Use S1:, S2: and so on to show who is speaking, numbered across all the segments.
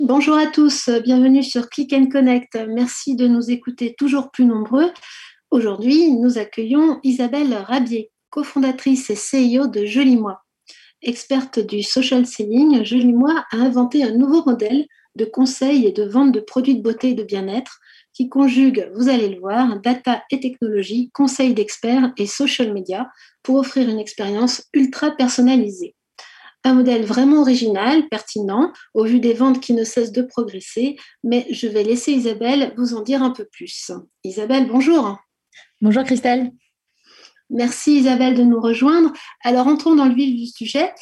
S1: Bonjour à tous, bienvenue sur Click and Connect. Merci de nous écouter toujours plus nombreux. Aujourd'hui, nous accueillons Isabelle Rabier, cofondatrice et CEO de Joli Moi. Experte du social selling, Joli Moi a inventé un nouveau modèle de conseil et de vente de produits de beauté et de bien-être qui conjugue, vous allez le voir, data et technologie, conseils d'experts et social media pour offrir une expérience ultra personnalisée. Un modèle vraiment original, pertinent, au vu des ventes qui ne cessent de progresser, mais je vais laisser Isabelle vous en dire un peu plus. Isabelle, bonjour.
S2: Bonjour Christelle.
S1: Merci Isabelle de nous rejoindre. Alors entrons dans le vif du sujet.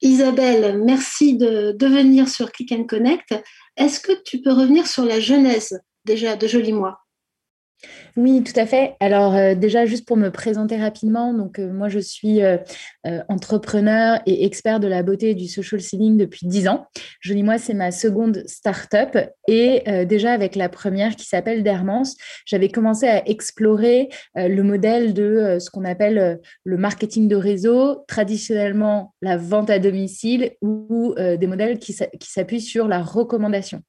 S1: Isabelle, merci de, de venir sur Click and Connect. Est-ce que tu peux revenir sur la genèse déjà de Joli Mois?
S2: Oui, tout à fait. Alors euh, déjà, juste pour me présenter rapidement, donc euh, moi je suis euh, entrepreneur et expert de la beauté du social selling depuis 10 ans. Je dis moi, c'est ma seconde start-up et déjà avec la première qui s'appelle Dermance, j'avais commencé à explorer le modèle de ce qu'on appelle le marketing de réseau, traditionnellement la vente à domicile ou des modèles qui s'appuient sur la recommandation.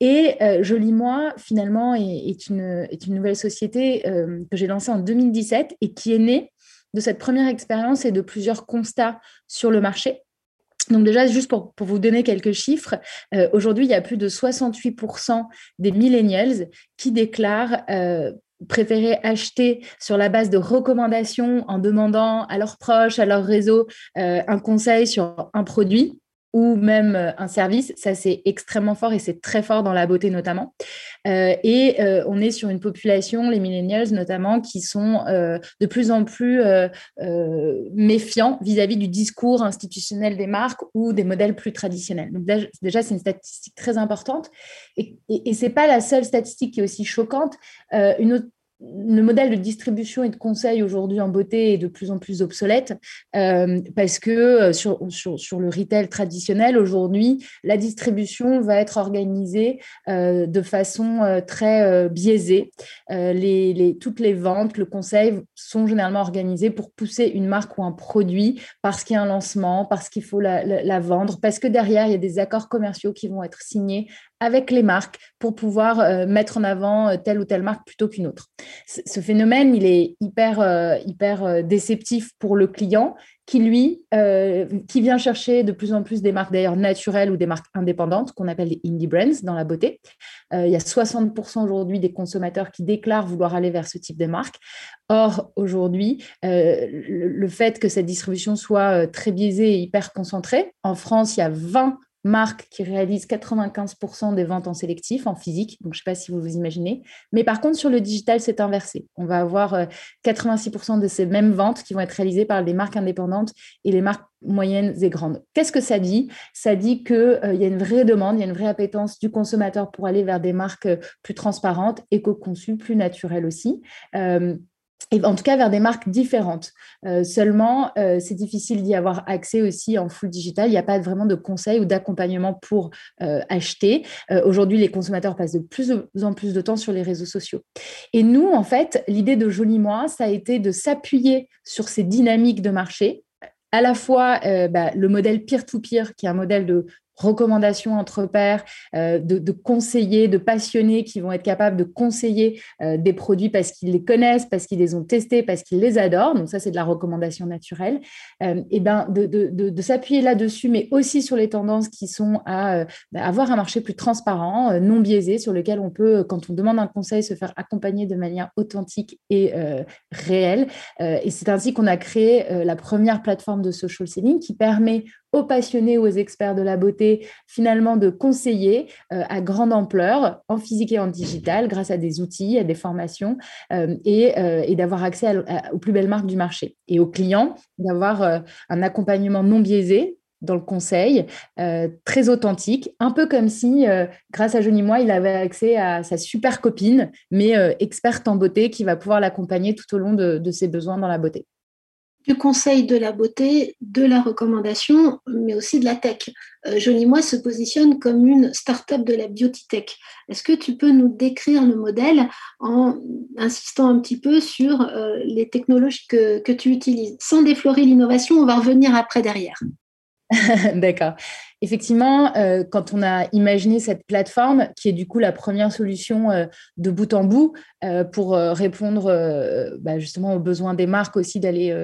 S2: Et euh, Joli Moi, finalement, est, une, nouvelle société euh, que j'ai lancée en 2017 et qui est née de cette première expérience et de plusieurs constats sur le marché. Donc déjà, juste pour, vous donner quelques chiffres, euh, aujourd'hui, il y a plus de 68% des millennials qui déclarent préférer acheter sur la base de recommandations en demandant à leurs proches, à leur réseau, un conseil sur un produit ou même euh, un service. Ça, c'est extrêmement fort et c'est très fort dans la beauté notamment. Euh, et euh, on est sur une population, les millennials notamment, qui sont de plus en plus méfiants vis-à-vis du discours institutionnel des marques ou des modèles plus traditionnels. Donc déjà, c'est une statistique très importante. Et, et, ce n'est pas la seule statistique qui est aussi choquante. une autre le modèle de distribution et de conseil aujourd'hui en beauté est de plus en plus obsolète euh, parce que euh, sur, le retail traditionnel, aujourd'hui, la distribution va être organisée euh, de façon très biaisée. Toutes les ventes, le conseil sont généralement organisées pour pousser une marque ou un produit parce qu'il y a un lancement, parce qu'il faut la vendre, parce que derrière, il y a des accords commerciaux qui vont être signés avec les marques pour pouvoir euh, mettre en avant euh, telle ou telle marque plutôt qu'une autre. ce phénomène, il est hyper, euh, hyper déceptif pour le client qui, lui, qui vient chercher de plus en plus des marques d'ailleurs naturelles ou des marques indépendantes qu'on appelle les indie brands dans la beauté. il y a 60% aujourd'hui des consommateurs qui déclarent vouloir aller vers ce type de marque. Or, aujourd'hui, le, le, fait que cette distribution soit très biaisée et hyper concentrée, en France, il y a 20 marque qui réalise 95% des ventes en sélectif, en physique. Donc, je ne sais pas si vous vous imaginez. Mais par contre, sur le digital, c'est inversé. On va avoir 86% euh, de ces mêmes ventes qui vont être réalisées par les marques indépendantes et les marques moyennes et grandes. Qu'est-ce que ça dit? Ça dit qu'il euh, y a une vraie demande, il y a une vraie appétence du consommateur pour aller vers des marques euh, plus transparentes, éco-conçues, plus naturelles aussi et en tout cas vers des marques différentes. Euh, seulement, euh, c'est difficile d'y avoir accès aussi en full digital. Il n'y a pas vraiment de conseils ou d'accompagnement pour euh, acheter. Aujourd'hui, les consommateurs passent de plus en plus de temps sur les réseaux sociaux. Et nous, en fait, l'idée de Joli Moi, ça a été de s'appuyer sur ces dynamiques de marché à la fois bah, le modèle peer-to-peer, qui est un modèle de recommandations entre pairs, euh, de, conseillers, de passionnés qui vont être capables de conseiller euh, des produits parce qu'ils les connaissent, parce qu'ils les ont testés, parce qu'ils les adorent. Donc ça, c'est de la recommandation naturelle. Euh, et ben de, de s'appuyer là-dessus, mais aussi sur les tendances qui sont à bah, avoir un marché plus transparent, non biaisé, sur lequel on peut, quand on demande un conseil, se faire accompagner de manière authentique et réelle. et c'est ainsi qu'on a créé la première plateforme de social selling qui permet aux passionnés ou aux experts de la beauté, finalement, de conseiller euh, à grande ampleur en physique et en digital grâce à des outils, à des formations euh, euh, et, d'avoir accès aux plus belles marques du marché. Et aux clients, d'avoir un accompagnement non biaisé dans le conseil, très authentique, un peu comme si, grâce à Johnny Moi, il avait accès à sa super copine, mais experte en beauté, qui va pouvoir l'accompagner tout au long de ses besoins dans la beauté
S1: du conseil de la beauté, de la recommandation, mais aussi de la tech. Euh, Johnny Moi se positionne comme une start-up de la beauty. Est-ce que tu peux nous décrire le modèle en insistant un petit peu sur euh, les technologies que, que tu utilises? Sans déflorer l'innovation, on va revenir après derrière.
S2: D'accord. Effectivement, euh, quand on a imaginé cette plateforme, qui est du coup la première solution euh, de bout en bout euh, pour répondre bah, justement aux besoins des marques aussi d'aller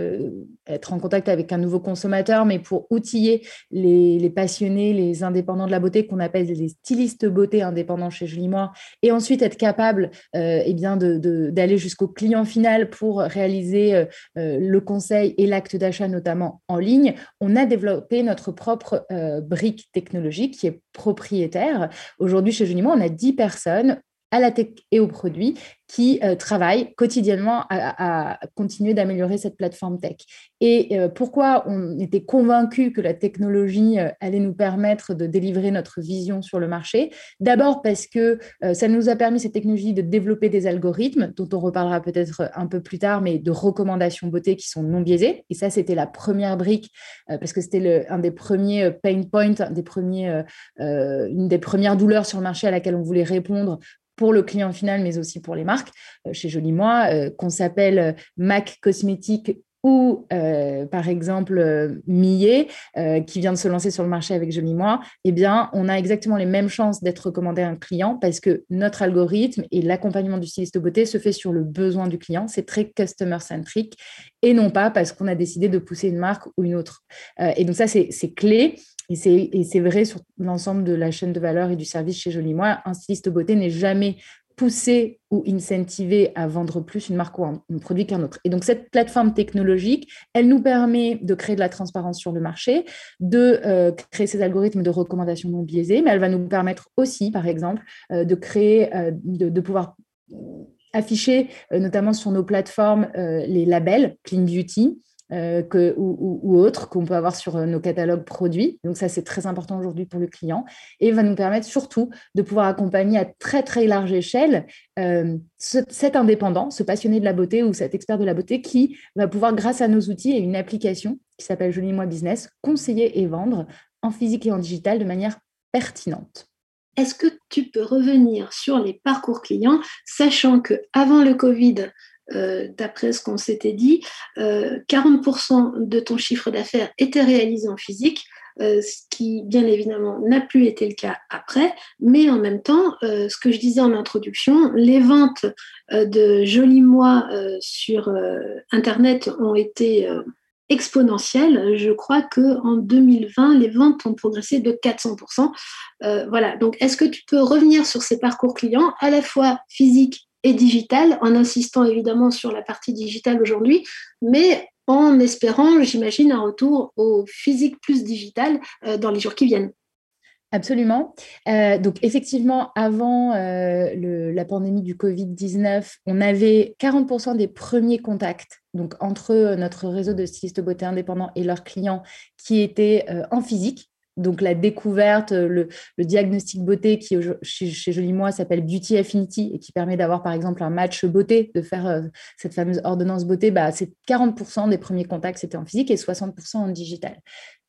S2: être en contact avec un nouveau consommateur, mais pour outiller les, passionnés, les indépendants de la beauté qu'on appelle les stylistes beauté indépendants chez Julie Moore, et ensuite être capable eh bien d'aller jusqu'au client final pour réaliser le conseil et l'acte d'achat notamment en ligne, on a développé notre propre brique technologique qui est propriétaire. Aujourd'hui, chez Junimo, on a 10 personnes à la tech et aux produits qui euh, travaillent quotidiennement à, continuer d'améliorer cette plateforme tech. Et euh, pourquoi on était convaincu que la technologie euh, allait nous permettre de délivrer notre vision sur le marché? D'abord parce que ça nous a permis, cette technologie, de développer des algorithmes, dont on reparlera peut-être un peu plus tard, mais de recommandations beauté qui sont non biaisées. Et ça, c'était la première brique, parce que c'était un des premiers pain points, des premiers, une des premières douleurs sur le marché à laquelle on voulait répondre pour le client final, mais aussi pour les marques. Euh, chez Jolie Moi, euh, qu'on s'appelle euh, MAC Cosmétique ou par exemple Millet, qui vient de se lancer sur le marché avec Jolie Moi, eh bien, on a exactement les mêmes chances d'être recommandé à un client parce que notre algorithme et l'accompagnement du styliste beauté se fait sur le besoin du client. C'est très customer-centric et non pas parce qu'on a décidé de pousser une marque ou une autre. et donc ça, c'est clé. Et c'est vrai sur l'ensemble de la chaîne de valeur et du service chez Jolie Moi. Un styliste beauté n'est jamais poussé ou incentivé à vendre plus une marque ou un, produit qu'un autre. Et donc, cette plateforme technologique, elle nous permet de créer de la transparence sur le marché, de euh, créer ces algorithmes de recommandation non biaisés, mais elle va nous permettre aussi, par exemple, euh, de créer, euh, de, pouvoir afficher, notamment sur nos plateformes, les labels Clean Beauty, euh, que, ou, autres qu'on peut avoir sur euh, nos catalogues produits. Donc ça, c'est très important aujourd'hui pour le client et va nous permettre surtout de pouvoir accompagner à très très large échelle euh, cet indépendant, ce passionné de la beauté ou cet expert de la beauté qui va pouvoir, grâce à nos outils et une application qui s'appelle Jolie Moi Business, conseiller et vendre en physique et en digital de manière pertinente.
S1: Est-ce que tu peux revenir sur les parcours clients, sachant que avant le Covid, euh, d'après ce qu'on s'était dit, 40% euh, de ton chiffre d'affaires était réalisé en physique, euh, ce qui bien évidemment n'a plus été le cas après, mais en même temps, ce que je disais en introduction, les ventes de jolis mois sur Internet ont été exponentielles. Je crois qu'en 2020, les ventes ont progressé de 400%. voilà, donc est-ce que tu peux revenir sur ces parcours clients, à la fois physiques et digital, en insistant évidemment sur la partie digitale aujourd'hui, mais en espérant, j'imagine, un retour au physique plus digital euh, dans les jours qui viennent.
S2: Absolument. Euh, donc effectivement, avant euh, la pandémie du Covid-19, on avait 40% des premiers contacts donc entre notre réseau de stylistes beauté indépendants et leurs clients qui étaient en physique donc la découverte, le, diagnostic beauté qui chez, chez Jolie Moi s'appelle Beauty Affinity et qui permet d'avoir par exemple un match beauté, de faire euh, cette fameuse ordonnance beauté, bah, c'est 40% des premiers contacts c'était en physique et 60% en digital.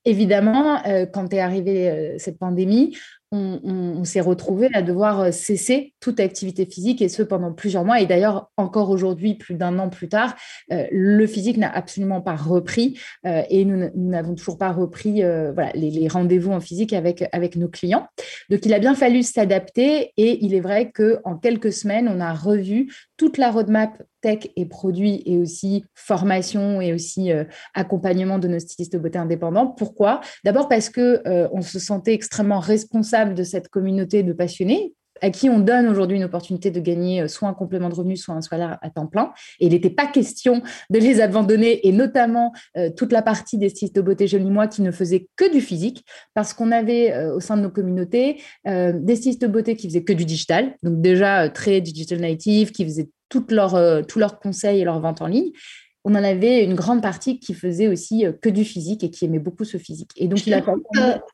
S2: Évidemment, euh, quand est arrivée euh, cette pandémie, on, s'est retrouvé à devoir euh, cesser toute activité physique et ce pendant plusieurs mois. Et d'ailleurs, encore aujourd'hui, plus d'un an plus tard, le physique n'a absolument pas repris et nous n'avons toujours pas repris voilà, les, rendez-vous en physique avec, avec nos clients. Donc, il a bien fallu s'adapter et il est vrai qu'en quelques semaines, on a revu toute la roadmap tech et produits et aussi formation et aussi euh, accompagnement de nos stylistes de beauté indépendants. Pourquoi? D'abord parce que euh, on se sentait extrêmement responsable de cette communauté de passionnés à qui on donne aujourd'hui une opportunité de gagner euh, soit un complément de revenu, soit un salaire à temps plein. Et il n'était pas question de les abandonner, et notamment toute la partie des stylistes de beauté joli moi qui ne faisaient que du physique, parce qu'on avait au sein de nos communautés des stylistes de beauté qui faisaient que du digital, donc déjà très digital native, qui faisaient tous leurs conseils et leurs ventes en ligne. On en avait une grande partie qui faisait aussi que du physique et qui aimait beaucoup ce physique. Et donc, il a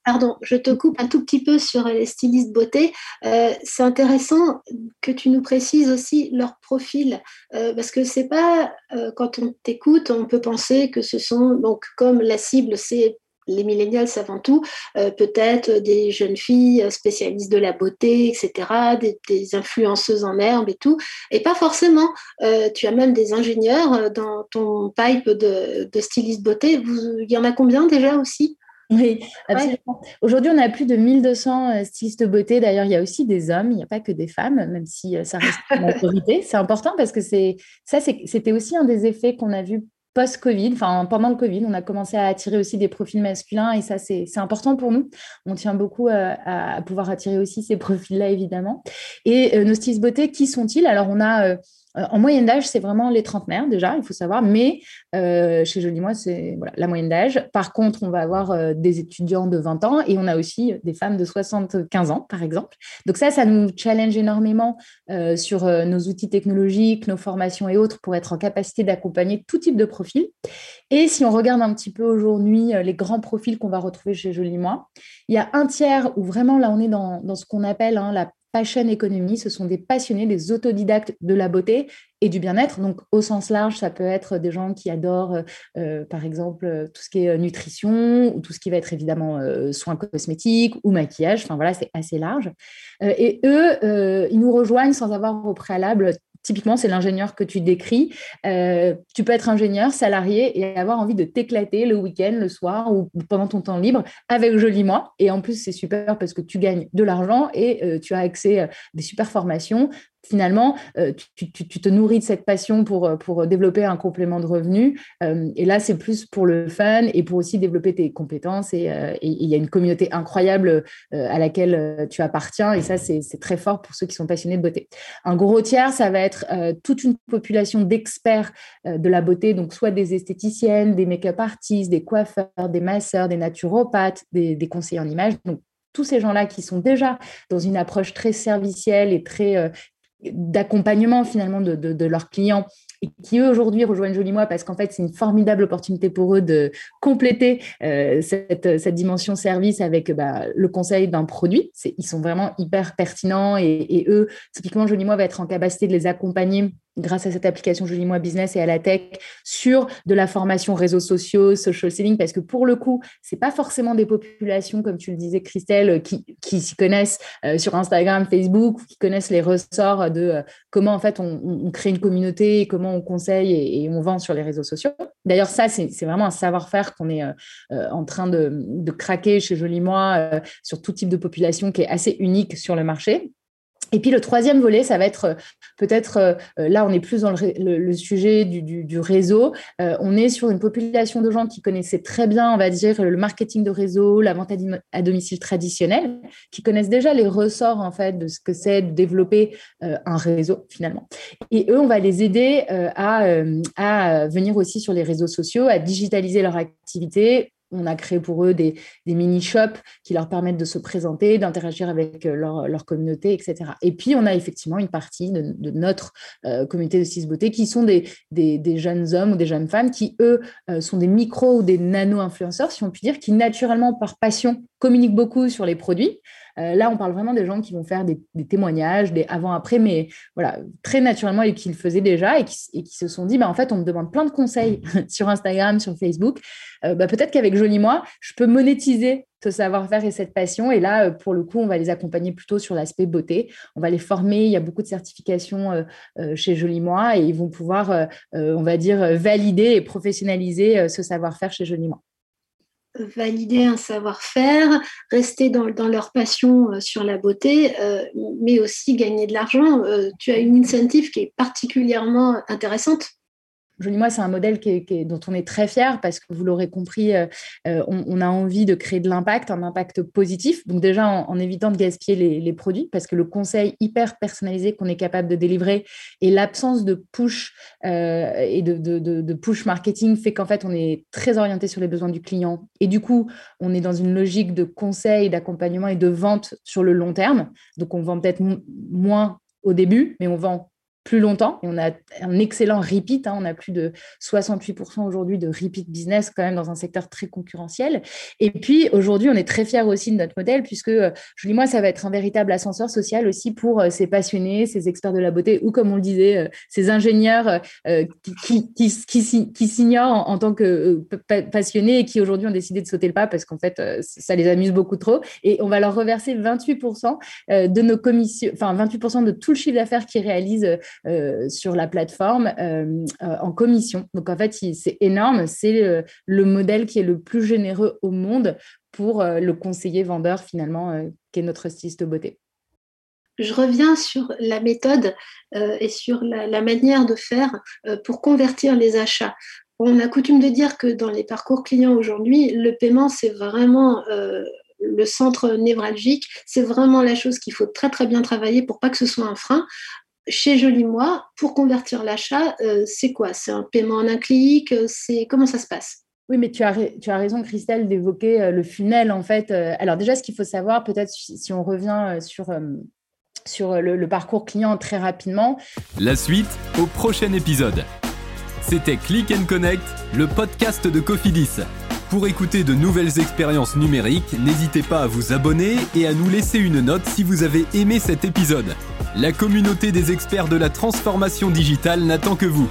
S1: pardon, je te coupe un tout petit peu sur les stylistes beauté. c'est intéressant que tu nous précises aussi leur profil, parce que c'est pas quand on t'écoute, on peut penser que ce sont donc comme la cible, c'est les millénials avant tout, euh, peut-être des jeunes filles spécialistes de la beauté, etc., des, influenceuses en herbe et tout, et pas forcément. Euh, tu as même des ingénieurs euh, dans ton pipe de, de styliste beauté. il y en a combien déjà aussi?
S2: Oui, absolument. Aujourd'hui, on a plus de 1200 stylistes beauté. D'ailleurs, il y a aussi des hommes, il n'y a pas que des femmes, même si ça reste une autorité. C'est important parce que c'est ça, c'était aussi un des effets qu'on a vu post-Covid, enfin pendant le Covid, on a commencé à attirer aussi des profils masculins et ça, c'est important pour nous. On tient beaucoup euh, à, pouvoir attirer aussi ces profils-là, évidemment. Et euh, nos stylistes beauté, qui sont-ils? Alors, on a euh, en moyenne d'âge, c'est vraiment les trentenaires déjà, il faut savoir, mais euh, chez Jolie Moi, c'est la moyenne d'âge. Par contre, on va avoir euh, des étudiants de 20 ans et on a aussi des femmes de 75 ans, par exemple. Donc ça, ça nous challenge énormément sur nos outils technologiques, nos formations et autres pour être en capacité d'accompagner tout type de profil. Et si on regarde un petit peu aujourd'hui les grands profils qu'on va retrouver chez Jolie Moi, il y a un tiers où vraiment là, on est dans, ce qu'on appelle hein, la Passion Economy, ce sont des passionnés, des autodidactes de la beauté et du bien-être. Donc, au sens large, ça peut être des gens qui adorent, euh, euh, par exemple, tout ce qui est nutrition ou tout ce qui va être évidemment euh, soins cosmétiques ou maquillage. Enfin, voilà, c'est assez large. et eux, ils nous rejoignent sans avoir au préalable Typiquement, c'est l'ingénieur que tu décris. Euh, tu peux être ingénieur, salarié et avoir envie de t'éclater le week-end, le soir ou pendant ton temps libre avec Joli Moi. Et en plus, c'est super parce que tu gagnes de l'argent et euh, tu as accès à des super formations finalement, euh, tu, te nourris de cette passion pour, euh, pour développer un complément de revenu. Euh, et là, c'est plus pour le fun et pour aussi développer tes compétences. Et il y a une communauté incroyable à laquelle tu appartiens. Et ça, c'est très fort pour ceux qui sont passionnés de beauté. Un gros tiers, ça va être toute une population d'experts de la beauté, donc soit des esthéticiennes, des make-up artistes, des coiffeurs, des masseurs, des naturopathes, des conseillers en images. Donc, tous ces gens-là qui sont déjà dans une approche très servicielle et très d'accompagnement finalement de, de, leurs clients et qui eux aujourd'hui rejoignent Joli Moi parce qu'en fait c'est une formidable opportunité pour eux de compléter euh, cette, dimension service avec bah, le conseil d'un produit. Ils sont vraiment hyper pertinents et, et eux, typiquement Joli Moi va être en capacité de les accompagner grâce à cette application Jolie Moi Business et à la tech sur de la formation réseaux sociaux, social selling, parce que pour le coup, c'est pas forcément des populations, comme tu le disais, Christelle, qui, qui s'y connaissent euh, sur Instagram, Facebook, qui connaissent les ressorts de euh, comment en fait on, crée une communauté, comment on conseille et, on vend sur les réseaux sociaux. D'ailleurs, ça, c'est vraiment un savoir-faire qu'on est euh, en train de, de, craquer chez Jolie Moi sur tout type de population qui est assez unique sur le marché. Et puis le troisième volet, ça va être euh, peut-être, euh, euh, là on est plus dans le, sujet du, réseau, on est sur une population de gens qui connaissaient très bien, on va dire, le marketing de réseau, la vente à, domicile traditionnelle, qui connaissent déjà les ressorts en fait de ce que c'est de développer un réseau finalement. Et eux, on va les aider à, à venir aussi sur les réseaux sociaux, à digitaliser leur activité on a créé pour eux des, mini-shops qui leur permettent de se présenter, d'interagir avec euh, leur, communauté, etc. Et puis, on a effectivement une partie de, notre euh, communauté de Cis Beauté qui sont des, jeunes hommes ou des jeunes femmes qui, eux, euh, sont des micro ou des nano-influenceurs, si on peut dire, qui naturellement, par passion, communiquent beaucoup sur les produits. Euh, là, on parle vraiment des gens qui vont faire des, témoignages, des avant-après, mais voilà, très naturellement et qui le faisaient déjà et qui, se sont dit, bah, en fait, on me demande plein de conseils sur Instagram, sur Facebook. Euh, bah, peut-être qu'avec Joli Moi, je peux monétiser ce savoir-faire et cette passion. Et là, euh, pour le coup, on va les accompagner plutôt sur l'aspect beauté. On va les former. Il y a beaucoup de certifications chez Joli Moi et ils vont pouvoir, on va dire, valider et professionnaliser ce savoir-faire chez Joli Moi
S1: valider un savoir-faire, rester dans, leur passion euh, sur la beauté, euh, mais aussi gagner de l'argent. Euh, tu as une incentive qui est particulièrement intéressante.
S2: Joli Moi, c'est un modèle dont on est très fier parce que vous l'aurez compris, euh, euh, on, a envie de créer de l'impact, un impact positif. Donc déjà en, évitant de gaspiller les, produits parce que le conseil hyper personnalisé qu'on est capable de délivrer et l'absence de push euh, et de, push marketing fait qu'en fait on est très orienté sur les besoins du client et du coup on est dans une logique de conseil, d'accompagnement et de vente sur le long terme. Donc on vend peut-être moins au début, mais on vend plus longtemps. Et on a un excellent repeat. Hein. on a plus de 68% aujourd'hui de repeat business quand même dans un secteur très concurrentiel. Et puis aujourd'hui, on est très fiers aussi de notre modèle puisque, euh, je dis moi, ça va être un véritable ascenseur social aussi pour euh, ces passionnés, ces experts de la beauté ou comme on le disait, euh, ces ingénieurs qui, qui, qui, qui s'ignorent en, tant que passionnés et qui aujourd'hui ont décidé de sauter le pas parce qu'en fait, ça les amuse beaucoup trop. Et on va leur reverser 28% de nos commissions, enfin 28% de tout le chiffre d'affaires qu'ils réalisent sur la plateforme en commission. Donc en fait, c'est énorme. C'est le modèle qui est le plus généreux au monde pour le conseiller vendeur finalement, qui est notre styliste beauté
S1: je reviens sur la méthode et sur la, manière de faire pour convertir les achats. On a coutume de dire que dans les parcours clients aujourd'hui, le paiement, c'est vraiment le centre névralgique. C'est vraiment la chose qu'il faut très très bien travailler pour pas que ce soit un frein. Chez Joli Moi, pour convertir l'achat, euh, c'est quoi? C'est un paiement en un clic C'est comment ça se passe?
S2: Oui, mais tu as, tu as raison, Christelle, d'évoquer euh, le funnel, en fait. Euh, alors déjà, ce qu'il faut savoir, peut-être si on revient sur, sur le, le parcours client très rapidement.
S3: La suite au prochain épisode. C'était Click and Connect, le podcast de Cofidis. Pour écouter de nouvelles expériences numériques, n'hésitez pas à vous abonner et à nous laisser une note si vous avez aimé cet épisode. La communauté des experts de la transformation digitale n'attend que vous.